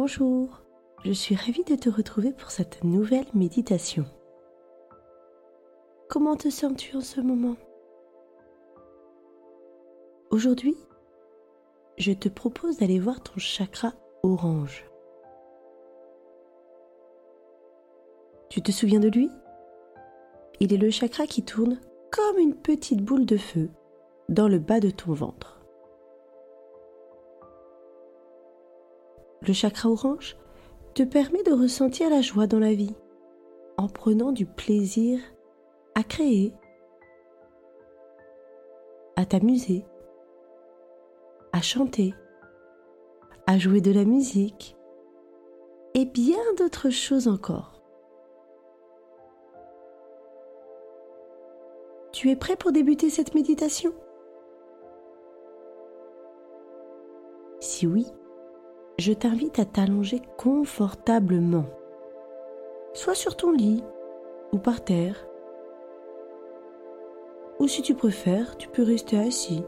Bonjour, je suis ravie de te retrouver pour cette nouvelle méditation. Comment te sens-tu en ce moment? Aujourd'hui, je te propose d'aller voir ton chakra orange. Tu te souviens de lui? Il est le chakra qui tourne comme une petite boule de feu dans le bas de ton ventre. Le chakra orange te permet de ressentir la joie dans la vie en prenant du plaisir à créer, à t'amuser, à chanter, à jouer de la musique et bien d'autres choses encore. Tu es prêt pour débuter cette méditation? Si oui, je t'invite à t'allonger confortablement, soit sur ton lit ou par terre, ou si tu préfères, tu peux rester assis.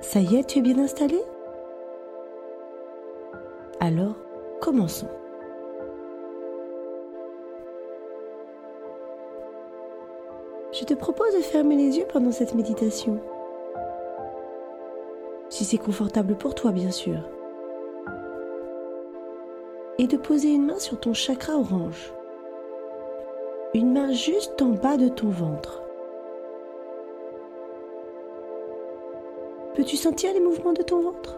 Ça y est, tu es bien installé? Alors, commençons. Je te propose de fermer les yeux pendant cette méditation si c'est confortable pour toi bien sûr. Et de poser une main sur ton chakra orange. Une main juste en bas de ton ventre. Peux-tu sentir les mouvements de ton ventre?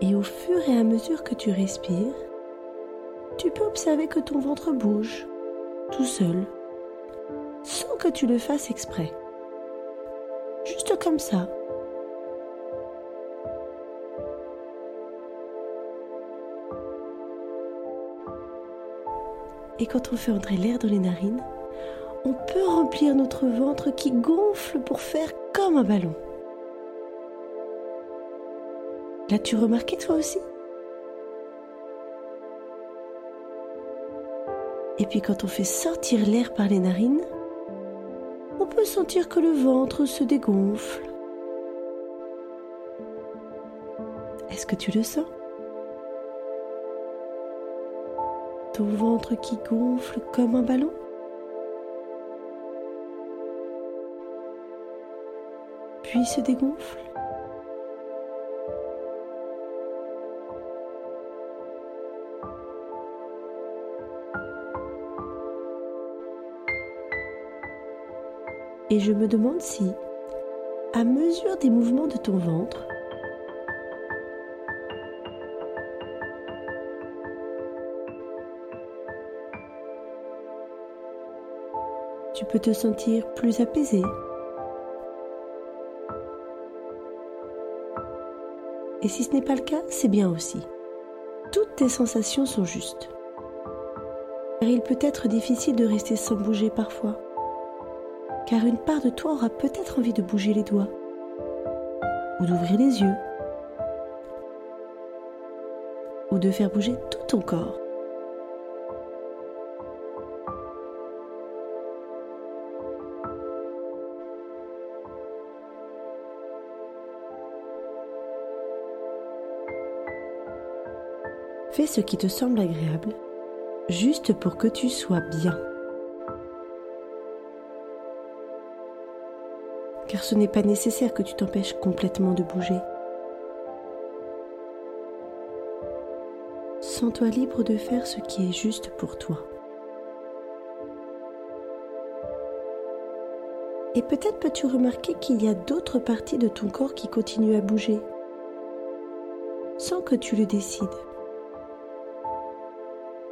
Et au fur et à mesure que tu respires, tu peux observer que ton ventre bouge tout seul sans que tu le fasses exprès. Juste comme ça. Et quand on fait entrer l'air dans les narines, on peut remplir notre ventre qui gonfle pour faire comme un ballon. L'as-tu remarqué toi aussi? Et puis quand on fait sortir l'air par les narines, peut sentir que le ventre se dégonfle. Est-ce que tu le sens? Ton ventre qui gonfle comme un ballon? Puis se dégonfle? Et je me demande si, à mesure des mouvements de ton ventre, tu peux te sentir plus apaisé. Et si ce n'est pas le cas, c'est bien aussi. Toutes tes sensations sont justes. Car il peut être difficile de rester sans bouger parfois car une part de toi aura peut-être envie de bouger les doigts ou d'ouvrir les yeux ou de faire bouger tout ton corps. Fais ce qui te semble agréable, juste pour que tu sois bien. Car ce n'est pas nécessaire que tu t'empêches complètement de bouger. Sens-toi libre de faire ce qui est juste pour toi. Et peut-être peux-tu remarquer qu'il y a d'autres parties de ton corps qui continuent à bouger, sans que tu le décides.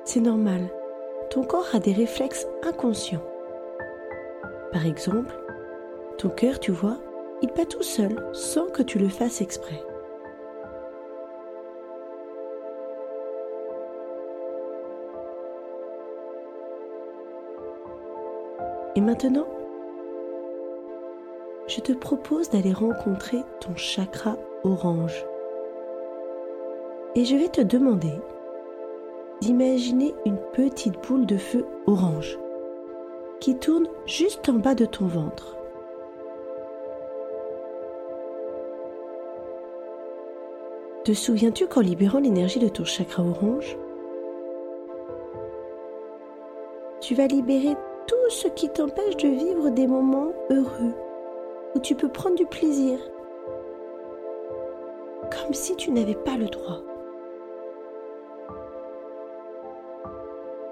C'est normal, ton corps a des réflexes inconscients. Par exemple, ton cœur, tu vois, il bat tout seul sans que tu le fasses exprès. Et maintenant, je te propose d'aller rencontrer ton chakra orange. Et je vais te demander d'imaginer une petite boule de feu orange qui tourne juste en bas de ton ventre. Te souviens-tu qu'en libérant l'énergie de ton chakra orange, tu vas libérer tout ce qui t'empêche de vivre des moments heureux, où tu peux prendre du plaisir, comme si tu n'avais pas le droit?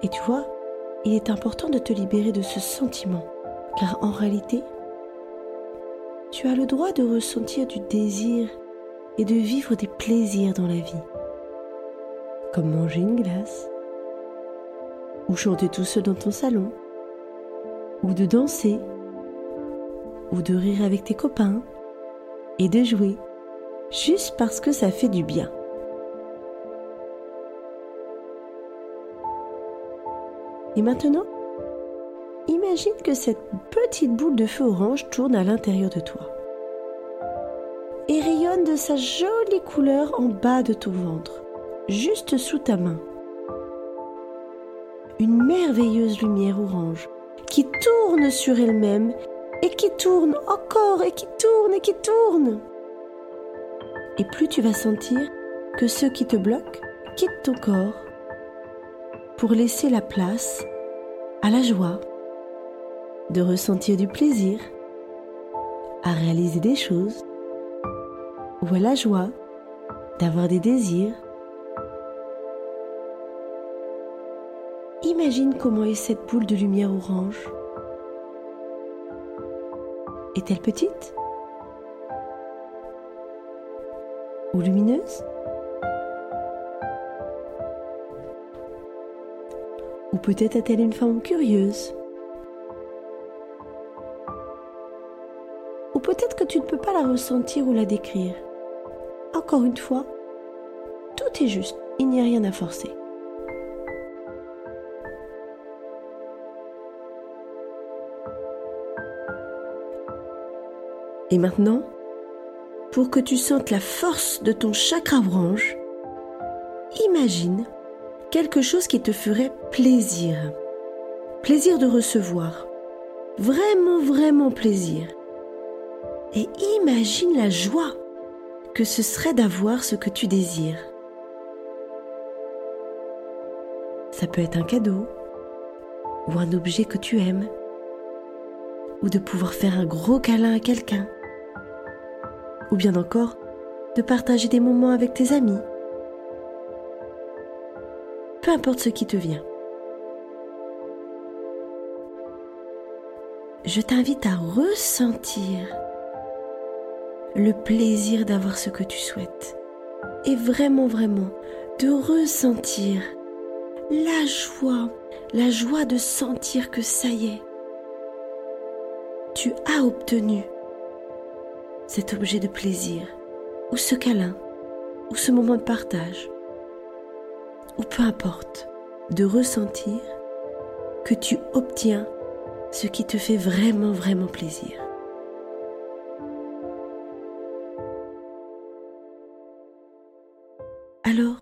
Et tu vois, il est important de te libérer de ce sentiment, car en réalité, tu as le droit de ressentir du désir et de vivre des plaisirs dans la vie, comme manger une glace, ou chanter tout seul dans ton salon, ou de danser, ou de rire avec tes copains, et de jouer, juste parce que ça fait du bien. Et maintenant, imagine que cette petite boule de feu orange tourne à l'intérieur de toi de sa jolie couleur en bas de ton ventre, juste sous ta main. Une merveilleuse lumière orange qui tourne sur elle-même et qui tourne encore et qui tourne et qui tourne. Et plus tu vas sentir que ceux qui te bloquent quittent ton corps pour laisser la place à la joie de ressentir du plaisir, à réaliser des choses, ou à la joie d'avoir des désirs? Imagine comment est cette boule de lumière orange. Est-elle petite? Ou lumineuse? Ou peut-être a-t-elle une forme curieuse? Ou peut-être que tu ne peux pas la ressentir ou la décrire? Encore une fois, tout est juste, il n'y a rien à forcer. Et maintenant, pour que tu sentes la force de ton chakra branche, imagine quelque chose qui te ferait plaisir. Plaisir de recevoir. Vraiment, vraiment plaisir. Et imagine la joie que ce serait d'avoir ce que tu désires. Ça peut être un cadeau, ou un objet que tu aimes, ou de pouvoir faire un gros câlin à quelqu'un, ou bien encore de partager des moments avec tes amis peu importe ce qui te vient. Je t'invite à ressentir le plaisir d'avoir ce que tu souhaites et vraiment, vraiment de ressentir la joie, la joie de sentir que ça y est, tu as obtenu cet objet de plaisir ou ce câlin ou ce moment de partage ou peu importe, de ressentir que tu obtiens ce qui te fait vraiment, vraiment plaisir. Alors,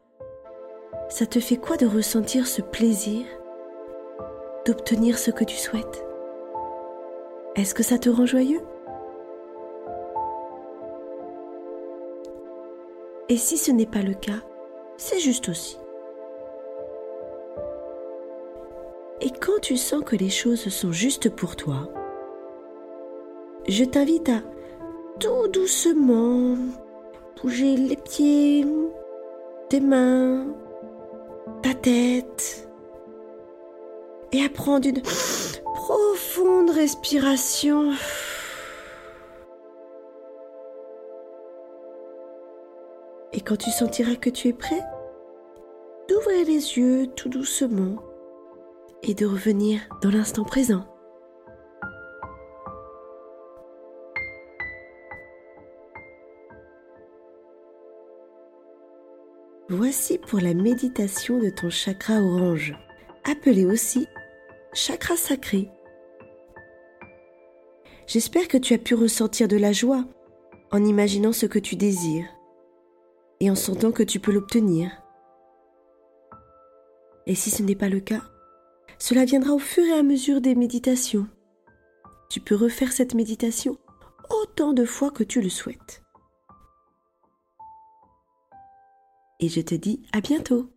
ça te fait quoi de ressentir ce plaisir d'obtenir ce que tu souhaites? Est-ce que ça te rend joyeux? Et si ce n'est pas le cas, c'est juste aussi. Et quand tu sens que les choses sont justes pour toi, je t'invite à tout doucement bouger les pieds, tes mains, ta tête et à prendre une profonde respiration. Et quand tu sentiras que tu es prêt, d'ouvrir les yeux tout doucement et de revenir dans l'instant présent. Voici pour la méditation de ton chakra orange, appelé aussi chakra sacré. J'espère que tu as pu ressentir de la joie en imaginant ce que tu désires et en sentant que tu peux l'obtenir. Et si ce n'est pas le cas, Cela viendra au fur et à mesure des méditations. Tu peux refaire cette méditation autant de fois que tu le souhaites. Et je te dis à bientôt